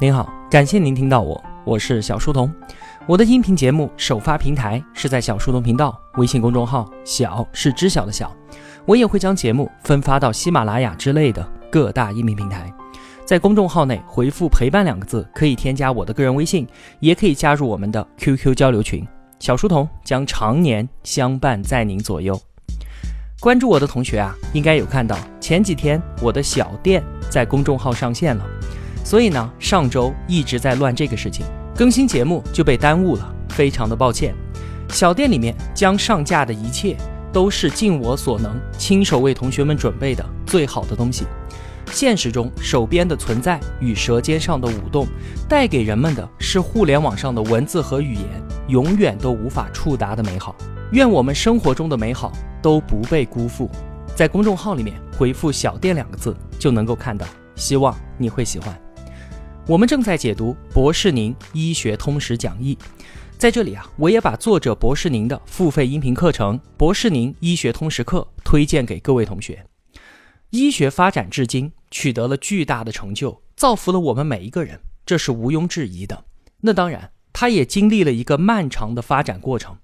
您好，感谢您听到我，我是小书童。我的音频节目首发平台是在小书童频道微信公众号，小是知晓的小。我也会将节目分发到喜马拉雅之类的各大音频平台。在公众号内回复“陪伴”两个字，可以添加我的个人微信，也可以加入我们的 QQ 交流群。小书童将常年相伴在您左右。关注我的同学啊，应该有看到前几天我的小店在公众号上线了，所以呢，上周一直在乱这个事情，更新节目就被耽误了，非常的抱歉。小店里面将上架的一切都是尽我所能，亲手为同学们准备的最好的东西。现实中，手边的存在与舌尖上的舞动，带给人们的是互联网上的文字和语言永远都无法触达的美好。愿我们生活中的美好都不被辜负。在公众号里面回复“小店”两个字就能够看到，希望你会喜欢。我们正在解读博士宁医学通识讲义，在这里啊，我也把作者博士宁的付费音频课程《博士宁医学通识课》推荐给各位同学。医学发展至今取得了巨大的成就，造福了我们每一个人，这是毋庸置疑的。那当然，它也经历了一个漫长的发展过程。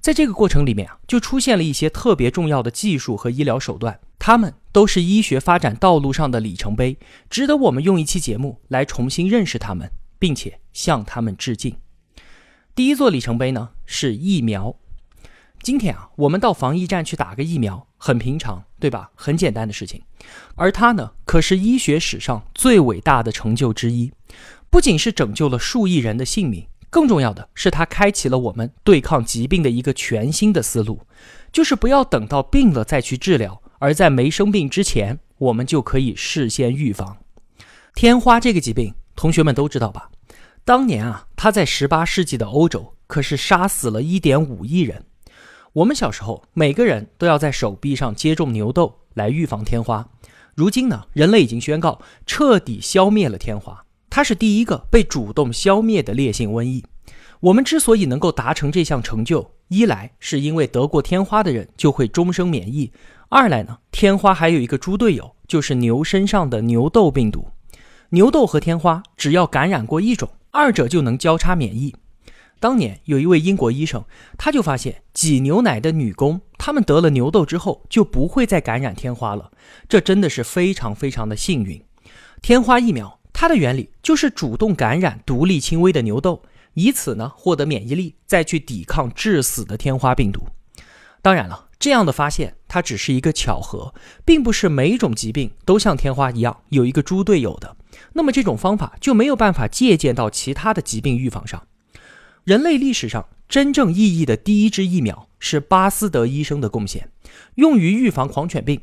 在这个过程里面啊，就出现了一些特别重要的技术和医疗手段，它们都是医学发展道路上的里程碑，值得我们用一期节目来重新认识他们，并且向他们致敬。第一座里程碑呢是疫苗。今天啊，我们到防疫站去打个疫苗，很平常，对吧？很简单的事情。而它呢，可是医学史上最伟大的成就之一，不仅是拯救了数亿人的性命。更重要的是，它开启了我们对抗疾病的一个全新的思路，就是不要等到病了再去治疗，而在没生病之前，我们就可以事先预防。天花这个疾病，同学们都知道吧？当年啊，它在十八世纪的欧洲可是杀死了一点五亿人。我们小时候每个人都要在手臂上接种牛痘来预防天花。如今呢，人类已经宣告彻底消灭了天花。它是第一个被主动消灭的烈性瘟疫。我们之所以能够达成这项成就，一来是因为得过天花的人就会终生免疫；二来呢，天花还有一个猪队友，就是牛身上的牛痘病毒。牛痘和天花只要感染过一种，二者就能交叉免疫。当年有一位英国医生，他就发现挤牛奶的女工，她们得了牛痘之后就不会再感染天花了。这真的是非常非常的幸运。天花疫苗。它的原理就是主动感染独立轻微的牛痘，以此呢获得免疫力，再去抵抗致死的天花病毒。当然了，这样的发现它只是一个巧合，并不是每一种疾病都像天花一样有一个猪队友的。那么这种方法就没有办法借鉴到其他的疾病预防上。人类历史上真正意义的第一支疫苗是巴斯德医生的贡献，用于预防狂犬病。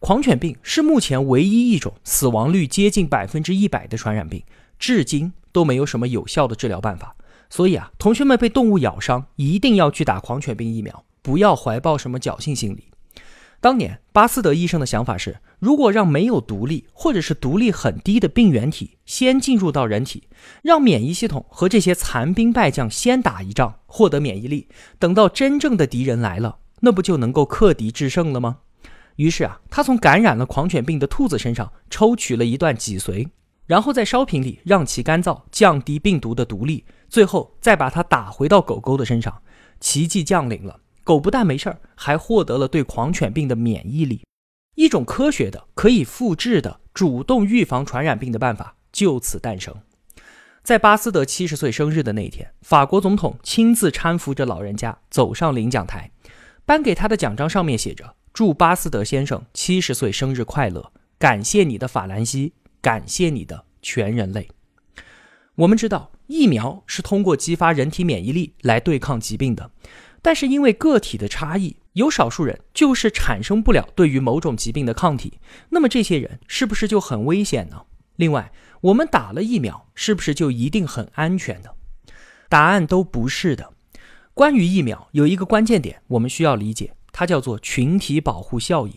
狂犬病是目前唯一一种死亡率接近百分之一百的传染病，至今都没有什么有效的治疗办法。所以啊，同学们被动物咬伤一定要去打狂犬病疫苗，不要怀抱什么侥幸心理。当年巴斯德医生的想法是，如果让没有毒力或者是毒力很低的病原体先进入到人体，让免疫系统和这些残兵败将先打一仗，获得免疫力，等到真正的敌人来了，那不就能够克敌制胜了吗？于是啊，他从感染了狂犬病的兔子身上抽取了一段脊髓，然后在烧瓶里让其干燥，降低病毒的毒力，最后再把它打回到狗狗的身上。奇迹降临了，狗不但没事儿，还获得了对狂犬病的免疫力。一种科学的、可以复制的、主动预防传染病的办法就此诞生。在巴斯德七十岁生日的那一天，法国总统亲自搀扶着老人家走上领奖台，颁给他的奖章上面写着。祝巴斯德先生七十岁生日快乐！感谢你的法兰西，感谢你的全人类。我们知道，疫苗是通过激发人体免疫力来对抗疾病的，但是因为个体的差异，有少数人就是产生不了对于某种疾病的抗体。那么这些人是不是就很危险呢？另外，我们打了疫苗，是不是就一定很安全呢？答案都不是的。关于疫苗，有一个关键点，我们需要理解。它叫做群体保护效应，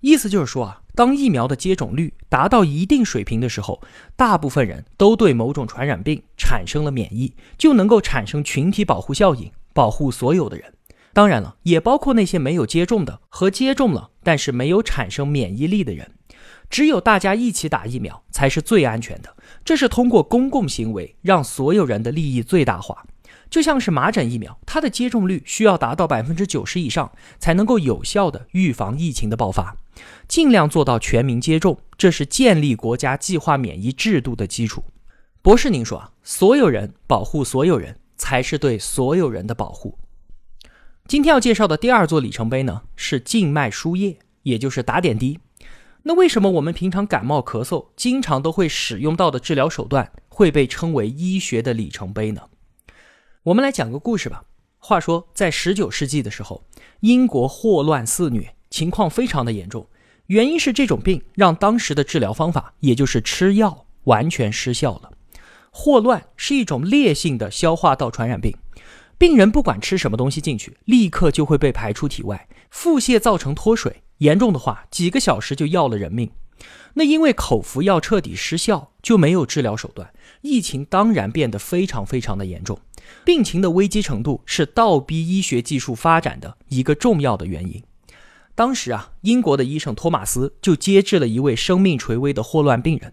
意思就是说啊，当疫苗的接种率达到一定水平的时候，大部分人都对某种传染病产生了免疫，就能够产生群体保护效应，保护所有的人。当然了，也包括那些没有接种的和接种了但是没有产生免疫力的人。只有大家一起打疫苗才是最安全的。这是通过公共行为让所有人的利益最大化。就像是麻疹疫苗，它的接种率需要达到百分之九十以上，才能够有效的预防疫情的爆发。尽量做到全民接种，这是建立国家计划免疫制度的基础。博士，您说啊，所有人保护所有人，才是对所有人的保护。今天要介绍的第二座里程碑呢，是静脉输液，也就是打点滴。那为什么我们平常感冒咳嗽经常都会使用到的治疗手段，会被称为医学的里程碑呢？我们来讲个故事吧。话说，在十九世纪的时候，英国霍乱肆虐，情况非常的严重。原因是这种病让当时的治疗方法，也就是吃药，完全失效了。霍乱是一种烈性的消化道传染病，病人不管吃什么东西进去，立刻就会被排出体外，腹泻造成脱水，严重的话几个小时就要了人命。那因为口服药彻底失效，就没有治疗手段，疫情当然变得非常非常的严重。病情的危机程度是倒逼医学技术发展的一个重要的原因。当时啊，英国的医生托马斯就接治了一位生命垂危的霍乱病人。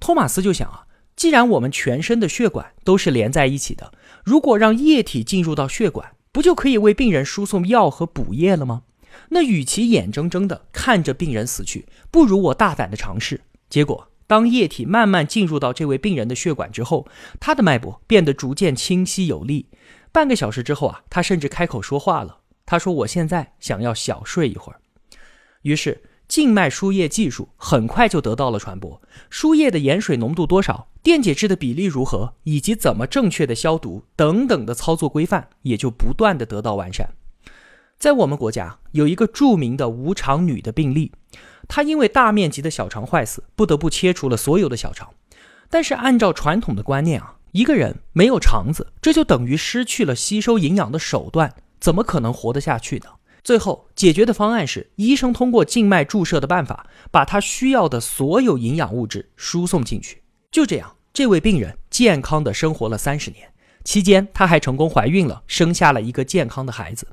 托马斯就想啊，既然我们全身的血管都是连在一起的，如果让液体进入到血管，不就可以为病人输送药和补液了吗？那与其眼睁睁地看着病人死去，不如我大胆的尝试。结果，当液体慢慢进入到这位病人的血管之后，他的脉搏变得逐渐清晰有力。半个小时之后啊，他甚至开口说话了。他说：“我现在想要小睡一会儿。”于是，静脉输液技术很快就得到了传播。输液的盐水浓度多少、电解质的比例如何，以及怎么正确的消毒等等的操作规范，也就不断的得到完善。在我们国家有一个著名的无肠女的病例，她因为大面积的小肠坏死，不得不切除了所有的小肠。但是按照传统的观念啊，一个人没有肠子，这就等于失去了吸收营养的手段，怎么可能活得下去呢？最后解决的方案是，医生通过静脉注射的办法，把他需要的所有营养物质输送进去。就这样，这位病人健康的生活了三十年，期间她还成功怀孕了，生下了一个健康的孩子。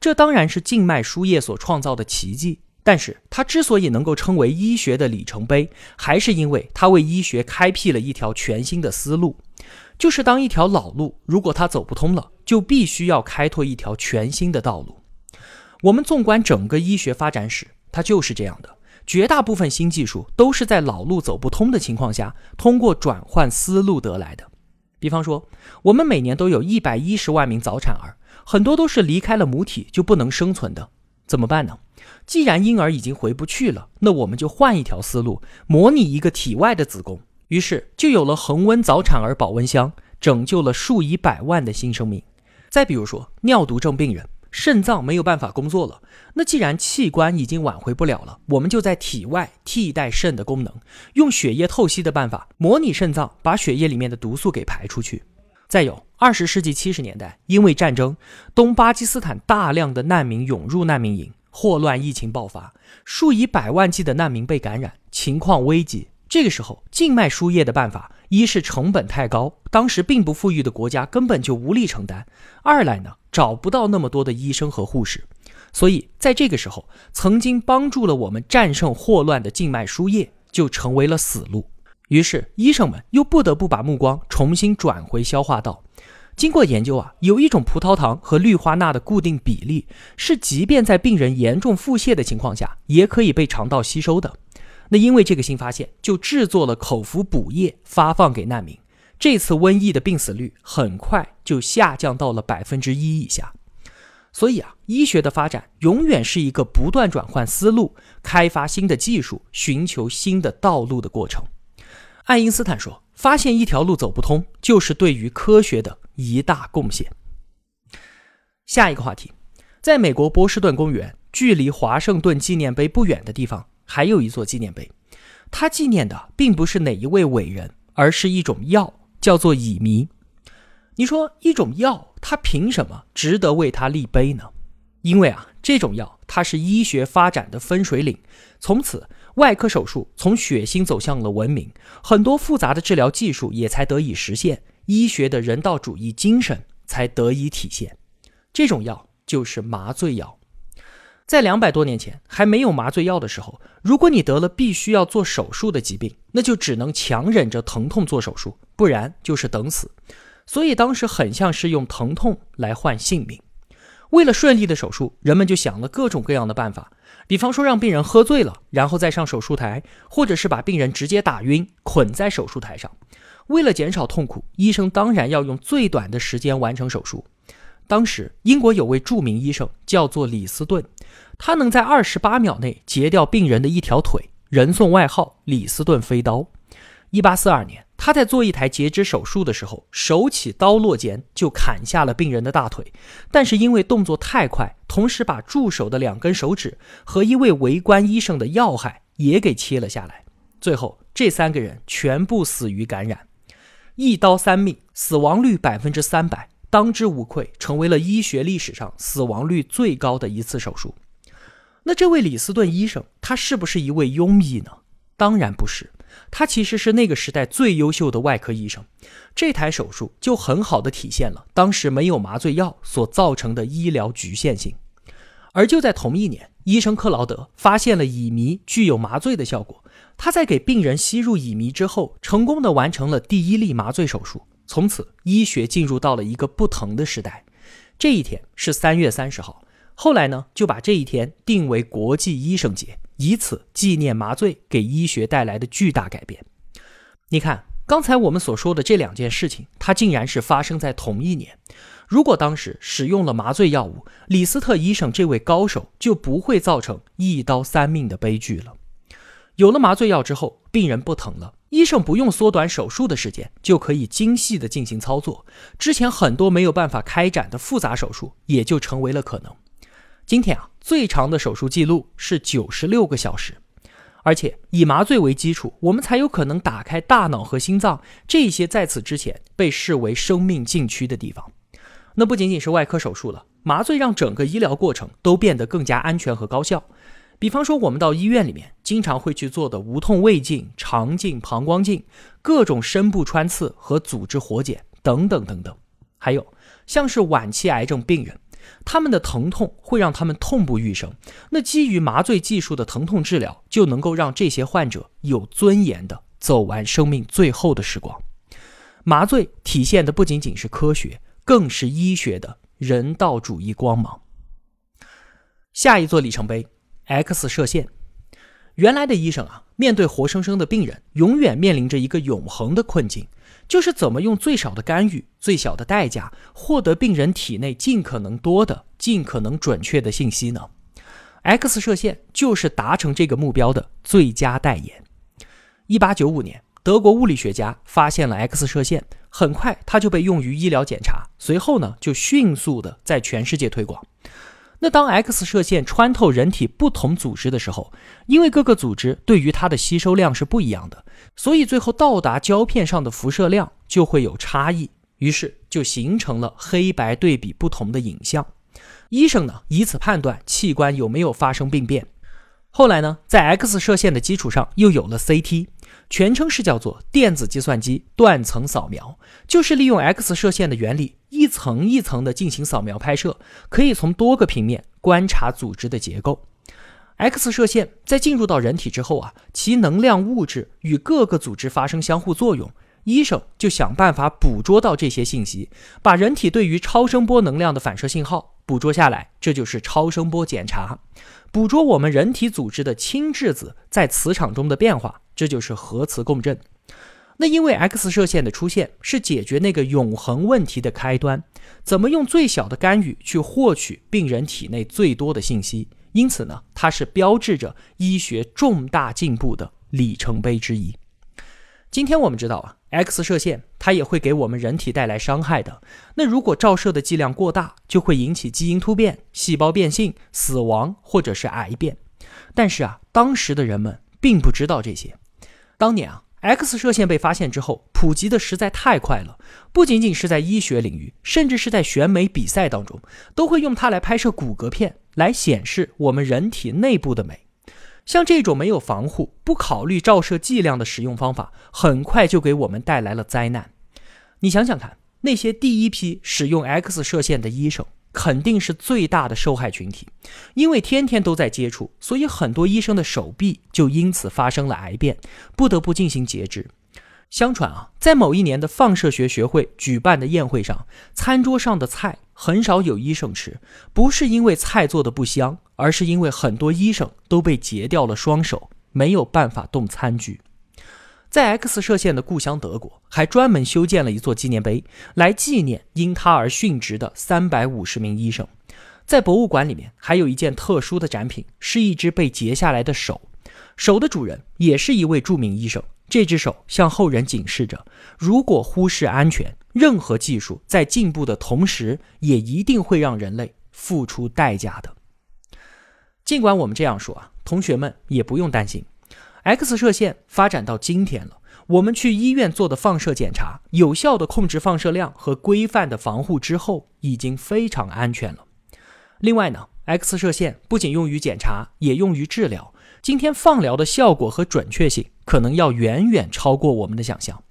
这当然是静脉输液所创造的奇迹，但是他之所以能够称为医学的里程碑，还是因为他为医学开辟了一条全新的思路。就是当一条老路如果它走不通了，就必须要开拓一条全新的道路。我们纵观整个医学发展史，它就是这样的。绝大部分新技术都是在老路走不通的情况下，通过转换思路得来的。比方说，我们每年都有一百一十万名早产儿。很多都是离开了母体就不能生存的，怎么办呢？既然婴儿已经回不去了，那我们就换一条思路，模拟一个体外的子宫。于是就有了恒温早产儿保温箱，拯救了数以百万的新生命。再比如说，尿毒症病人肾脏没有办法工作了，那既然器官已经挽回不了了，我们就在体外替代肾的功能，用血液透析的办法模拟肾脏，把血液里面的毒素给排出去。再有，二十世纪七十年代，因为战争，东巴基斯坦大量的难民涌入难民营，霍乱疫情爆发，数以百万计的难民被感染，情况危急。这个时候，静脉输液的办法，一是成本太高，当时并不富裕的国家根本就无力承担；二来呢，找不到那么多的医生和护士。所以，在这个时候，曾经帮助了我们战胜霍乱的静脉输液，就成为了死路。于是，医生们又不得不把目光重新转回消化道。经过研究啊，有一种葡萄糖和氯化钠的固定比例，是即便在病人严重腹泻的情况下，也可以被肠道吸收的。那因为这个新发现，就制作了口服补液，发放给难民。这次瘟疫的病死率很快就下降到了百分之一以下。所以啊，医学的发展永远是一个不断转换思路、开发新的技术、寻求新的道路的过程。爱因斯坦说：“发现一条路走不通，就是对于科学的一大贡献。”下一个话题，在美国波士顿公园，距离华盛顿纪念碑不远的地方，还有一座纪念碑。它纪念的并不是哪一位伟人，而是一种药，叫做乙醚。你说，一种药，它凭什么值得为它立碑呢？因为啊，这种药它是医学发展的分水岭，从此。外科手术从血腥走向了文明，很多复杂的治疗技术也才得以实现，医学的人道主义精神才得以体现。这种药就是麻醉药。在两百多年前还没有麻醉药的时候，如果你得了必须要做手术的疾病，那就只能强忍着疼痛做手术，不然就是等死。所以当时很像是用疼痛来换性命。为了顺利的手术，人们就想了各种各样的办法，比方说让病人喝醉了，然后再上手术台，或者是把病人直接打晕，捆在手术台上。为了减少痛苦，医生当然要用最短的时间完成手术。当时，英国有位著名医生叫做李斯顿，他能在二十八秒内截掉病人的一条腿，人送外号“李斯顿飞刀”。一八四二年，他在做一台截肢手术的时候，手起刀落间就砍下了病人的大腿，但是因为动作太快，同时把助手的两根手指和一位围观医生的要害也给切了下来。最后，这三个人全部死于感染，一刀三命，死亡率百分之三百。当之无愧，成为了医学历史上死亡率最高的一次手术。那这位李斯顿医生，他是不是一位庸医呢？当然不是，他其实是那个时代最优秀的外科医生。这台手术就很好的体现了当时没有麻醉药所造成的医疗局限性。而就在同一年，医生克劳德发现了乙醚具有麻醉的效果。他在给病人吸入乙醚之后，成功的完成了第一例麻醉手术。从此，医学进入到了一个不疼的时代。这一天是三月三十号，后来呢，就把这一天定为国际医生节，以此纪念麻醉给医学带来的巨大改变。你看，刚才我们所说的这两件事情，它竟然是发生在同一年。如果当时使用了麻醉药物，李斯特医生这位高手就不会造成一刀三命的悲剧了。有了麻醉药之后，病人不疼了。医生不用缩短手术的时间，就可以精细的进行操作。之前很多没有办法开展的复杂手术，也就成为了可能。今天啊，最长的手术记录是九十六个小时，而且以麻醉为基础，我们才有可能打开大脑和心脏这些在此之前被视为生命禁区的地方。那不仅仅是外科手术了，麻醉让整个医疗过程都变得更加安全和高效。比方说，我们到医院里面经常会去做的无痛胃镜、肠镜、膀胱镜、各种深部穿刺和组织活检等等等等，还有像是晚期癌症病人，他们的疼痛会让他们痛不欲生。那基于麻醉技术的疼痛治疗，就能够让这些患者有尊严的走完生命最后的时光。麻醉体现的不仅仅是科学，更是医学的人道主义光芒。下一座里程碑。X 射线，原来的医生啊，面对活生生的病人，永远面临着一个永恒的困境，就是怎么用最少的干预、最小的代价，获得病人体内尽可能多的、尽可能准确的信息呢？X 射线就是达成这个目标的最佳代言。一八九五年，德国物理学家发现了 X 射线，很快它就被用于医疗检查，随后呢，就迅速的在全世界推广。那当 X 射线穿透人体不同组织的时候，因为各个组织对于它的吸收量是不一样的，所以最后到达胶片上的辐射量就会有差异，于是就形成了黑白对比不同的影像。医生呢以此判断器官有没有发生病变。后来呢，在 X 射线的基础上又有了 CT。全称是叫做电子计算机断层扫描，就是利用 X 射线的原理，一层一层的进行扫描拍摄，可以从多个平面观察组织的结构。X 射线在进入到人体之后啊，其能量物质与各个组织发生相互作用，医生就想办法捕捉到这些信息，把人体对于超声波能量的反射信号捕捉下来，这就是超声波检查。捕捉我们人体组织的氢质子在磁场中的变化，这就是核磁共振。那因为 X 射线的出现是解决那个永恒问题的开端，怎么用最小的干预去获取病人体内最多的信息？因此呢，它是标志着医学重大进步的里程碑之一。今天我们知道啊，X 射线它也会给我们人体带来伤害的。那如果照射的剂量过大，就会引起基因突变、细胞变性、死亡或者是癌变。但是啊，当时的人们并不知道这些。当年啊，X 射线被发现之后，普及的实在太快了。不仅仅是在医学领域，甚至是在选美比赛当中，都会用它来拍摄骨骼片，来显示我们人体内部的美。像这种没有防护、不考虑照射剂量的使用方法，很快就给我们带来了灾难。你想想看，那些第一批使用 X 射线的医生，肯定是最大的受害群体，因为天天都在接触，所以很多医生的手臂就因此发生了癌变，不得不进行截肢。相传啊，在某一年的放射学学会举办的宴会上，餐桌上的菜很少有医生吃，不是因为菜做的不香，而是因为很多医生都被截掉了双手，没有办法动餐具。在 X 射线的故乡德国，还专门修建了一座纪念碑，来纪念因他而殉职的三百五十名医生。在博物馆里面，还有一件特殊的展品，是一只被截下来的手，手的主人也是一位著名医生。这只手向后人警示着：如果忽视安全，任何技术在进步的同时，也一定会让人类付出代价的。尽管我们这样说啊，同学们也不用担心。X 射线发展到今天了，我们去医院做的放射检查，有效的控制放射量和规范的防护之后，已经非常安全了。另外呢，X 射线不仅用于检查，也用于治疗。今天放疗的效果和准确性可能要远远超过我们的想象。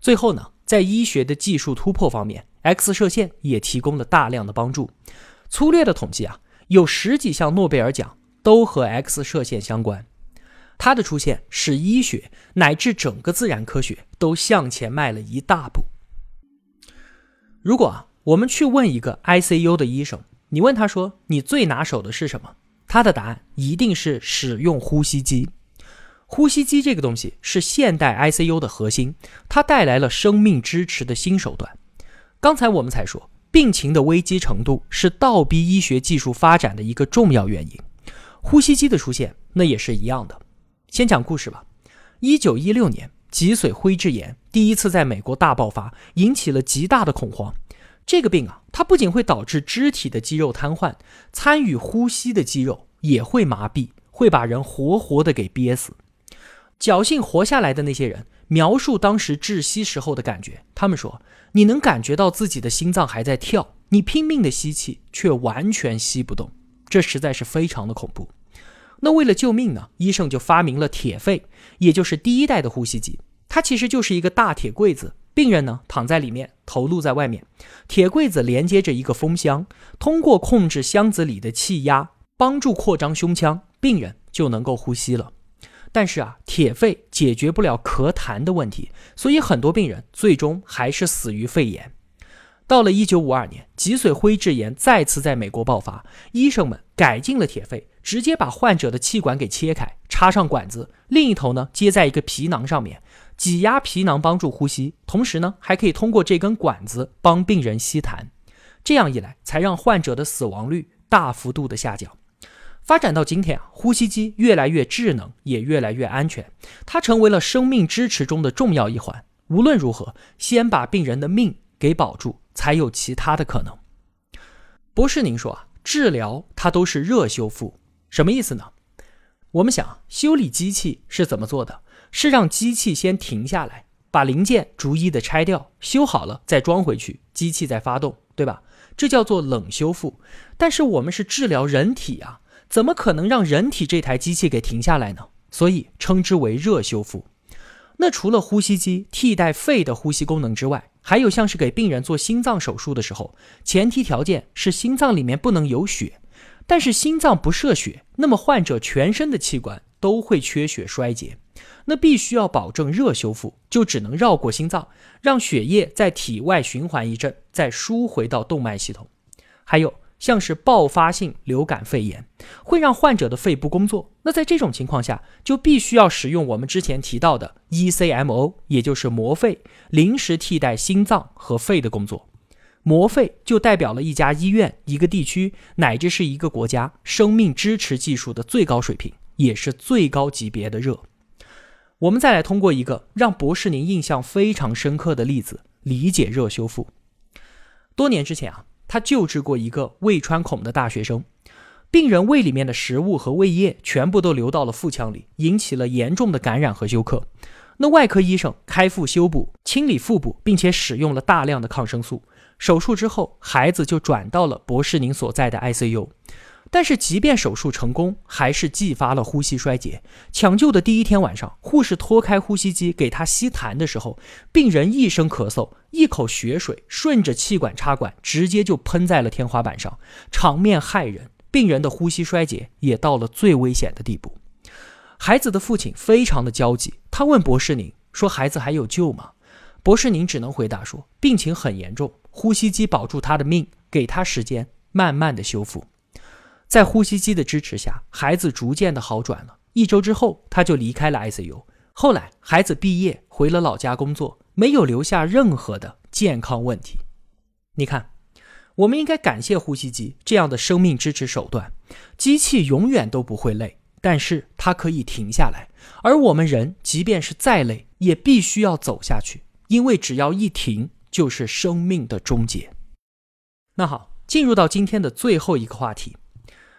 最后呢，在医学的技术突破方面，X 射线也提供了大量的帮助。粗略的统计啊，有十几项诺贝尔奖都和 X 射线相关。它的出现使医学乃至整个自然科学都向前迈了一大步。如果啊，我们去问一个 ICU 的医生，你问他说你最拿手的是什么？他的答案一定是使用呼吸机。呼吸机这个东西是现代 ICU 的核心，它带来了生命支持的新手段。刚才我们才说，病情的危机程度是倒逼医学技术发展的一个重要原因。呼吸机的出现，那也是一样的。先讲故事吧。一九一六年，脊髓灰质炎第一次在美国大爆发，引起了极大的恐慌。这个病啊，它不仅会导致肢体的肌肉瘫痪，参与呼吸的肌肉也会麻痹，会把人活活的给憋死。侥幸活下来的那些人描述当时窒息时候的感觉，他们说：“你能感觉到自己的心脏还在跳，你拼命的吸气，却完全吸不动，这实在是非常的恐怖。”那为了救命呢，医生就发明了铁肺，也就是第一代的呼吸机。它其实就是一个大铁柜子。病人呢躺在里面，头露在外面，铁柜子连接着一个风箱，通过控制箱子里的气压，帮助扩张胸腔，病人就能够呼吸了。但是啊，铁肺解决不了咳痰的问题，所以很多病人最终还是死于肺炎。到了一九五二年，脊髓灰质炎再次在美国爆发，医生们改进了铁肺，直接把患者的气管给切开，插上管子，另一头呢接在一个皮囊上面。挤压皮囊帮助呼吸，同时呢，还可以通过这根管子帮病人吸痰。这样一来，才让患者的死亡率大幅度的下降。发展到今天啊，呼吸机越来越智能，也越来越安全，它成为了生命支持中的重要一环。无论如何，先把病人的命给保住，才有其他的可能。博士，您说啊，治疗它都是热修复，什么意思呢？我们想，修理机器是怎么做的？是让机器先停下来，把零件逐一的拆掉，修好了再装回去，机器再发动，对吧？这叫做冷修复。但是我们是治疗人体啊，怎么可能让人体这台机器给停下来呢？所以称之为热修复。那除了呼吸机替代肺的呼吸功能之外，还有像是给病人做心脏手术的时候，前提条件是心脏里面不能有血。但是心脏不射血，那么患者全身的器官都会缺血衰竭。那必须要保证热修复，就只能绕过心脏，让血液在体外循环一阵，再输回到动脉系统。还有像是爆发性流感肺炎，会让患者的肺部工作。那在这种情况下，就必须要使用我们之前提到的 ECMO，也就是膜肺，临时替代心脏和肺的工作。膜肺就代表了一家医院、一个地区乃至是一个国家生命支持技术的最高水平，也是最高级别的热。我们再来通过一个让博士您印象非常深刻的例子理解热修复。多年之前啊，他救治过一个胃穿孔的大学生，病人胃里面的食物和胃液全部都流到了腹腔里，引起了严重的感染和休克。那外科医生开腹修补、清理腹部，并且使用了大量的抗生素。手术之后，孩子就转到了博士您所在的 ICU。但是即便手术成功，还是继发了呼吸衰竭。抢救的第一天晚上，护士脱开呼吸机给他吸痰的时候，病人一声咳嗽，一口血水顺着气管插管直接就喷在了天花板上，场面骇人。病人的呼吸衰竭也到了最危险的地步。孩子的父亲非常的焦急，他问博士宁说：“孩子还有救吗？”博士宁只能回答说：“病情很严重，呼吸机保住他的命，给他时间，慢慢的修复。”在呼吸机的支持下，孩子逐渐的好转了。一周之后，他就离开了 ICU。后来，孩子毕业回了老家工作，没有留下任何的健康问题。你看，我们应该感谢呼吸机这样的生命支持手段。机器永远都不会累，但是它可以停下来。而我们人，即便是再累，也必须要走下去，因为只要一停，就是生命的终结。那好，进入到今天的最后一个话题。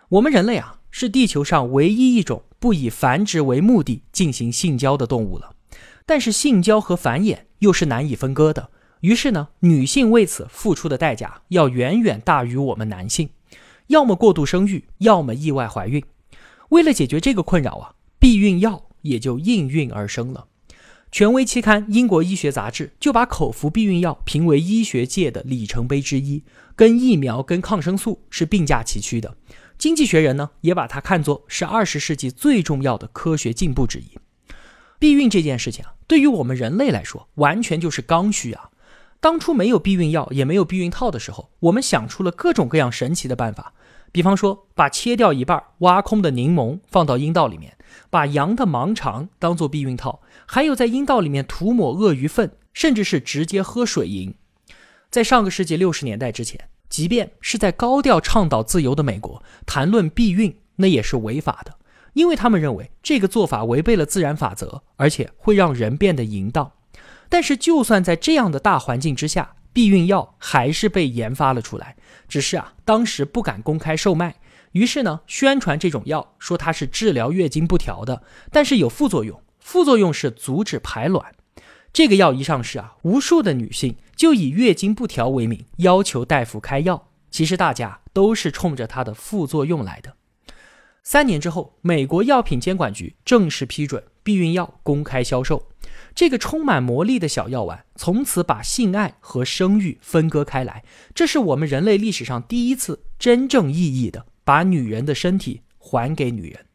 我们人类啊，是地球上唯一一种不以繁殖为目的进行性交的动物了。但是性交和繁衍又是难以分割的。于是呢，女性为此付出的代价要远远大于我们男性，要么过度生育，要么意外怀孕。为了解决这个困扰啊，避孕药也就应运而生了。权威期刊《英国医学杂志》就把口服避孕药评为医学界的里程碑之一，跟疫苗、跟抗生素是并驾齐驱的。经济学人呢，也把它看作是二十世纪最重要的科学进步之一。避孕这件事情啊，对于我们人类来说，完全就是刚需啊。当初没有避孕药，也没有避孕套的时候，我们想出了各种各样神奇的办法。比方说，把切掉一半、挖空的柠檬放到阴道里面，把羊的盲肠当做避孕套，还有在阴道里面涂抹鳄鱼粪，甚至是直接喝水银。在上个世纪六十年代之前。即便是在高调倡导自由的美国，谈论避孕那也是违法的，因为他们认为这个做法违背了自然法则，而且会让人变得淫荡。但是，就算在这样的大环境之下，避孕药还是被研发了出来，只是啊，当时不敢公开售卖。于是呢，宣传这种药，说它是治疗月经不调的，但是有副作用，副作用是阻止排卵。这个药一上市啊，无数的女性就以月经不调为名要求大夫开药。其实大家都是冲着它的副作用来的。三年之后，美国药品监管局正式批准避孕药公开销售。这个充满魔力的小药丸，从此把性爱和生育分割开来。这是我们人类历史上第一次真正意义的把女人的身体还给女人。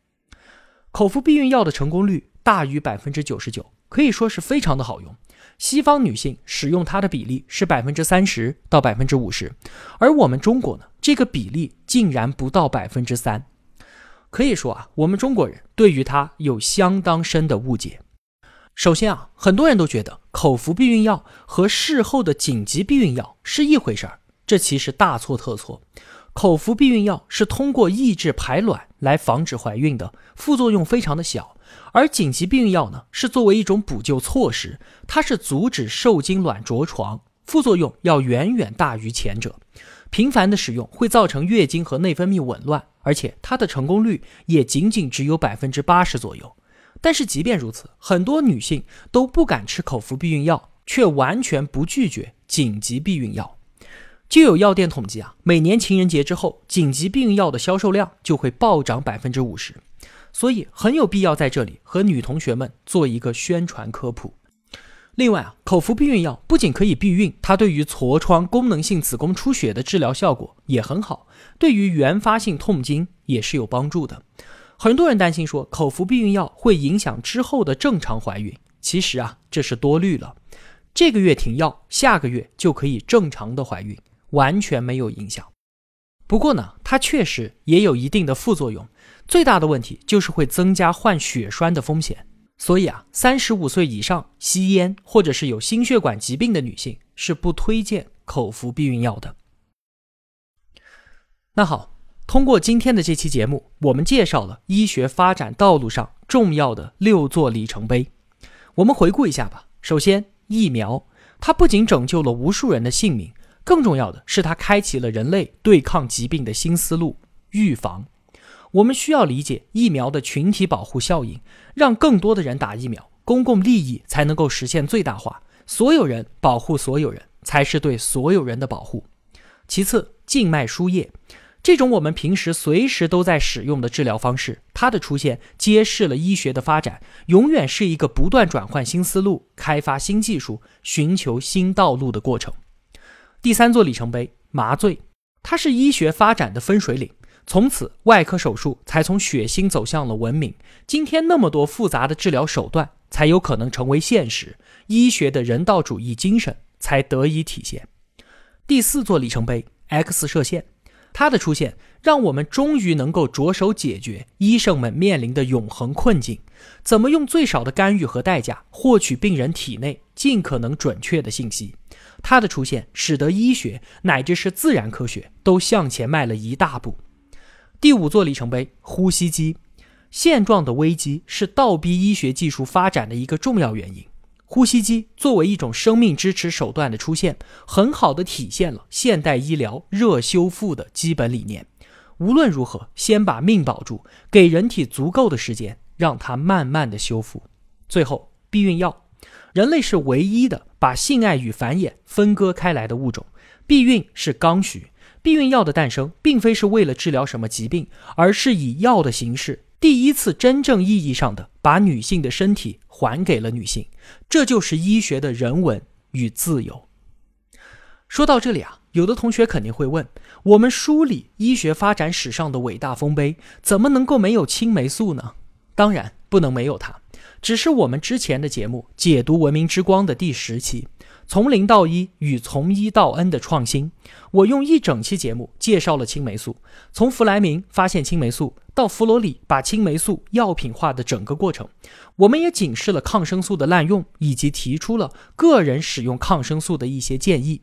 口服避孕药的成功率大于百分之九十九。可以说是非常的好用，西方女性使用它的比例是百分之三十到百分之五十，而我们中国呢，这个比例竟然不到百分之三。可以说啊，我们中国人对于它有相当深的误解。首先啊，很多人都觉得口服避孕药和事后的紧急避孕药是一回事儿，这其实大错特错。口服避孕药是通过抑制排卵来防止怀孕的，副作用非常的小。而紧急避孕药呢，是作为一种补救措施，它是阻止受精卵着床，副作用要远远大于前者。频繁的使用会造成月经和内分泌紊乱，而且它的成功率也仅仅只有百分之八十左右。但是即便如此，很多女性都不敢吃口服避孕药，却完全不拒绝紧急避孕药。就有药店统计啊，每年情人节之后，紧急避孕药的销售量就会暴涨百分之五十。所以很有必要在这里和女同学们做一个宣传科普。另外啊，口服避孕药不仅可以避孕，它对于痤疮、功能性子宫出血的治疗效果也很好，对于原发性痛经也是有帮助的。很多人担心说口服避孕药会影响之后的正常怀孕，其实啊，这是多虑了。这个月停药，下个月就可以正常的怀孕，完全没有影响。不过呢，它确实也有一定的副作用。最大的问题就是会增加患血栓的风险，所以啊，三十五岁以上吸烟或者是有心血管疾病的女性是不推荐口服避孕药的。那好，通过今天的这期节目，我们介绍了医学发展道路上重要的六座里程碑。我们回顾一下吧。首先，疫苗，它不仅拯救了无数人的性命，更重要的是它开启了人类对抗疾病的新思路——预防。我们需要理解疫苗的群体保护效应，让更多的人打疫苗，公共利益才能够实现最大化。所有人保护所有人，才是对所有人的保护。其次，静脉输液，这种我们平时随时都在使用的治疗方式，它的出现揭示了医学的发展永远是一个不断转换新思路、开发新技术、寻求新道路的过程。第三座里程碑，麻醉，它是医学发展的分水岭，从此外科手术才从血腥走向了文明。今天那么多复杂的治疗手段才有可能成为现实，医学的人道主义精神才得以体现。第四座里程碑，X 射线。它的出现，让我们终于能够着手解决医生们面临的永恒困境：怎么用最少的干预和代价获取病人体内尽可能准确的信息。它的出现，使得医学乃至是自然科学都向前迈了一大步。第五座里程碑：呼吸机。现状的危机是倒逼医学技术发展的一个重要原因。呼吸机作为一种生命支持手段的出现，很好的体现了现代医疗热修复的基本理念。无论如何，先把命保住，给人体足够的时间，让它慢慢的修复。最后，避孕药，人类是唯一的把性爱与繁衍分割开来的物种。避孕是刚需，避孕药的诞生并非是为了治疗什么疾病，而是以药的形式。第一次真正意义上的把女性的身体还给了女性，这就是医学的人文与自由。说到这里啊，有的同学肯定会问：我们梳理医学发展史上的伟大丰碑，怎么能够没有青霉素呢？当然不能没有它，只是我们之前的节目解读《文明之光》的第十期。从零到一与从一到 N 的创新，我用一整期节目介绍了青霉素，从弗莱明发现青霉素到弗罗里把青霉素药品化的整个过程。我们也警示了抗生素的滥用，以及提出了个人使用抗生素的一些建议。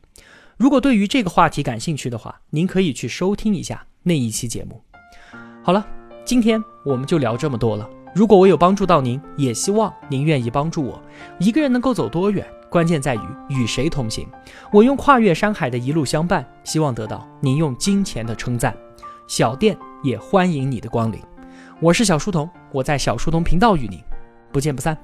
如果对于这个话题感兴趣的话，您可以去收听一下那一期节目。好了，今天我们就聊这么多了。如果我有帮助到您，也希望您愿意帮助我。一个人能够走多远？关键在于与谁同行。我用跨越山海的一路相伴，希望得到您用金钱的称赞。小店也欢迎你的光临。我是小书童，我在小书童频道与您不见不散。